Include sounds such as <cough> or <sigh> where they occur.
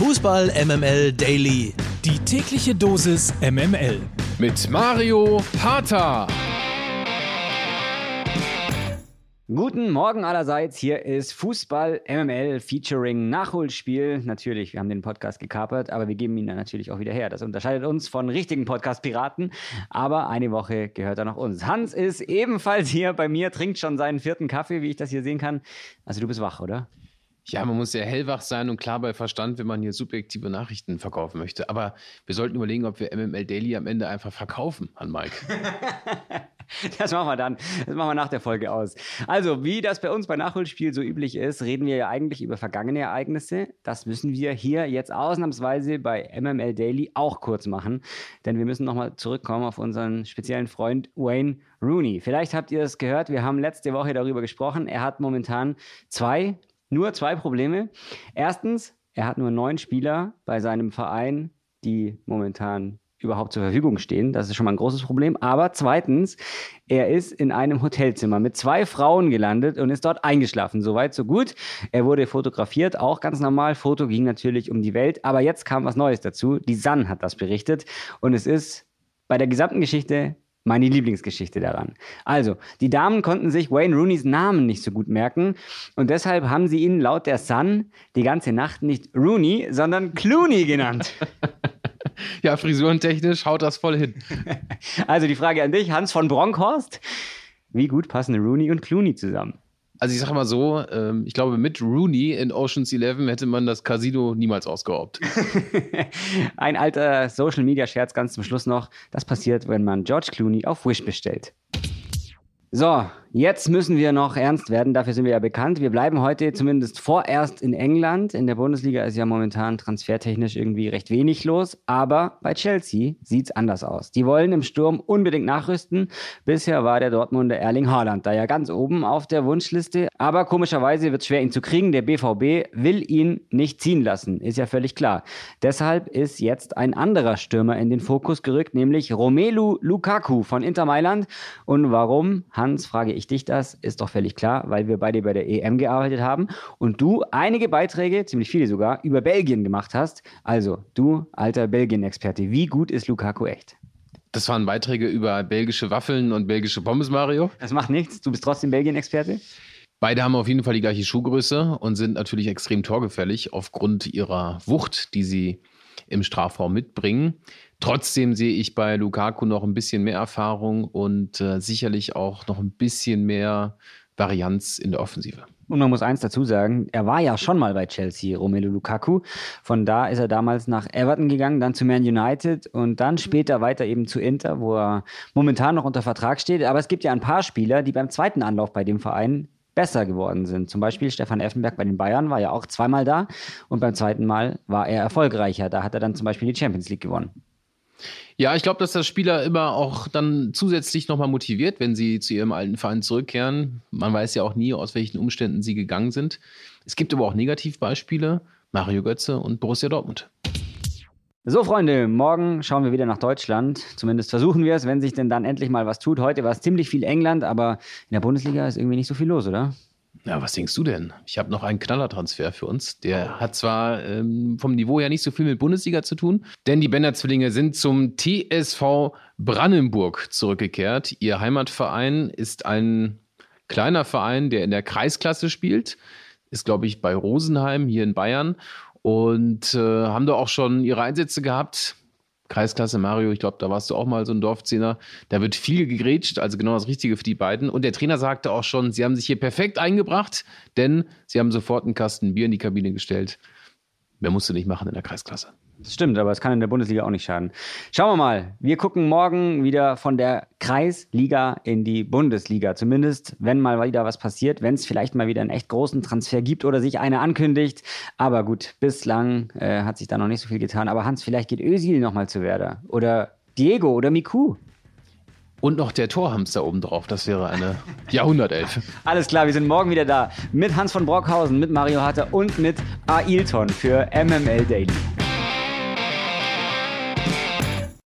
Fußball MML Daily. Die tägliche Dosis MML. Mit Mario Harter. Guten Morgen allerseits. Hier ist Fußball MML featuring Nachholspiel. Natürlich, wir haben den Podcast gekapert, aber wir geben ihn dann natürlich auch wieder her. Das unterscheidet uns von richtigen Podcast-Piraten. Aber eine Woche gehört er noch uns. Hans ist ebenfalls hier bei mir, trinkt schon seinen vierten Kaffee, wie ich das hier sehen kann. Also du bist wach, oder? Ja, man muss sehr hellwach sein und klar bei Verstand, wenn man hier subjektive Nachrichten verkaufen möchte. Aber wir sollten überlegen, ob wir MML Daily am Ende einfach verkaufen an Mike. <laughs> Das machen wir dann. Das machen wir nach der Folge aus. Also, wie das bei uns bei Nachholspiel so üblich ist, reden wir ja eigentlich über vergangene Ereignisse. Das müssen wir hier jetzt ausnahmsweise bei MML Daily auch kurz machen. Denn wir müssen nochmal zurückkommen auf unseren speziellen Freund Wayne Rooney. Vielleicht habt ihr es gehört, wir haben letzte Woche darüber gesprochen. Er hat momentan zwei nur zwei Probleme. Erstens, er hat nur neun Spieler bei seinem Verein, die momentan überhaupt zur Verfügung stehen. Das ist schon mal ein großes Problem. Aber zweitens, er ist in einem Hotelzimmer mit zwei Frauen gelandet und ist dort eingeschlafen. Soweit, so gut. Er wurde fotografiert, auch ganz normal. Foto ging natürlich um die Welt. Aber jetzt kam was Neues dazu. Die Sun hat das berichtet. Und es ist bei der gesamten Geschichte meine Lieblingsgeschichte daran. Also, die Damen konnten sich Wayne Rooneys Namen nicht so gut merken und deshalb haben sie ihn laut der Sun die ganze Nacht nicht Rooney, sondern Clooney genannt. <laughs> ja, frisurentechnisch haut das voll hin. <laughs> Also die Frage an dich, Hans von Bronkhorst. Wie gut passen Rooney und Clooney zusammen? Also ich sage mal so, ähm, ich glaube, mit Rooney in Ocean's Eleven hätte man das Casino niemals ausgeraubt. <laughs> Ein alter Social-Media-Scherz ganz zum Schluss noch. Das passiert, wenn man George Clooney auf Wish bestellt. So, Jetzt müssen wir noch ernst werden, dafür sind wir ja bekannt. Wir bleiben heute zumindest vorerst in England. In der Bundesliga ist ja momentan transfertechnisch irgendwie recht wenig los, aber bei Chelsea sieht es anders aus. Die wollen im Sturm unbedingt nachrüsten. Bisher war der Dortmunder Erling Haaland da ja ganz oben auf der Wunschliste, aber komischerweise wird es schwer ihn zu kriegen. Der BVB will ihn nicht ziehen lassen, ist ja völlig klar. Deshalb ist jetzt ein anderer Stürmer in den Fokus gerückt, nämlich Romelu Lukaku von Inter Mailand. Und warum, Hans, frage ich ich dich das, ist doch völlig klar, weil wir beide bei der EM gearbeitet haben und du einige Beiträge, ziemlich viele sogar, über Belgien gemacht hast. Also, du alter Belgien-Experte, wie gut ist Lukaku echt? Das waren Beiträge über belgische Waffeln und belgische Pommes, Mario. Das macht nichts, du bist trotzdem Belgien-Experte? Beide haben auf jeden Fall die gleiche Schuhgröße und sind natürlich extrem torgefällig aufgrund ihrer Wucht, die sie im Strafraum mitbringen. Trotzdem sehe ich bei Lukaku noch ein bisschen mehr Erfahrung und äh, sicherlich auch noch ein bisschen mehr Varianz in der Offensive. Und man muss eins dazu sagen, er war ja schon mal bei Chelsea, Romelu Lukaku. Von da ist er damals nach Everton gegangen, dann zu Man United und dann später weiter eben zu Inter, wo er momentan noch unter Vertrag steht. Aber es gibt ja ein paar Spieler, die beim zweiten Anlauf bei dem Verein besser geworden sind. Zum Beispiel Stefan Effenberg bei den Bayern war ja auch zweimal da und beim zweiten Mal war er erfolgreicher. Da hat er dann zum Beispiel die Champions League gewonnen. Ja, ich glaube, dass das Spieler immer auch dann zusätzlich nochmal motiviert, wenn sie zu ihrem alten Verein zurückkehren. Man weiß ja auch nie, aus welchen Umständen sie gegangen sind. Es gibt aber auch Negativbeispiele. Mario Götze und Borussia Dortmund. So, Freunde, morgen schauen wir wieder nach Deutschland. Zumindest versuchen wir es, wenn sich denn dann endlich mal was tut. Heute war es ziemlich viel England, aber in der Bundesliga ist irgendwie nicht so viel los, oder? Ja, was denkst du denn? Ich habe noch einen Knallertransfer für uns. Der hat zwar ähm, vom Niveau her nicht so viel mit Bundesliga zu tun, denn die Bender-Zwillinge sind zum TSV Brandenburg zurückgekehrt. Ihr Heimatverein ist ein kleiner Verein, der in der Kreisklasse spielt. Ist, glaube ich, bei Rosenheim hier in Bayern. Und äh, haben da auch schon ihre Einsätze gehabt. Kreisklasse Mario, ich glaube, da warst du auch mal so ein Dorfzehner. Da wird viel gegrätscht, also genau das Richtige für die beiden. Und der Trainer sagte auch schon, sie haben sich hier perfekt eingebracht, denn sie haben sofort einen Kasten Bier in die Kabine gestellt. Mehr musst du nicht machen in der Kreisklasse. Das stimmt, aber es kann in der Bundesliga auch nicht schaden. Schauen wir mal. Wir gucken morgen wieder von der Kreisliga in die Bundesliga. Zumindest, wenn mal wieder was passiert, wenn es vielleicht mal wieder einen echt großen Transfer gibt oder sich einer ankündigt. Aber gut, bislang äh, hat sich da noch nicht so viel getan. Aber Hans, vielleicht geht Özil nochmal zu Werder. Oder Diego oder Miku. Und noch der Torhamster obendrauf. Das wäre eine <laughs> Jahrhundertelf. Alles klar, wir sind morgen wieder da mit Hans von Brockhausen, mit Mario Hatter und mit Ailton für MML Daily.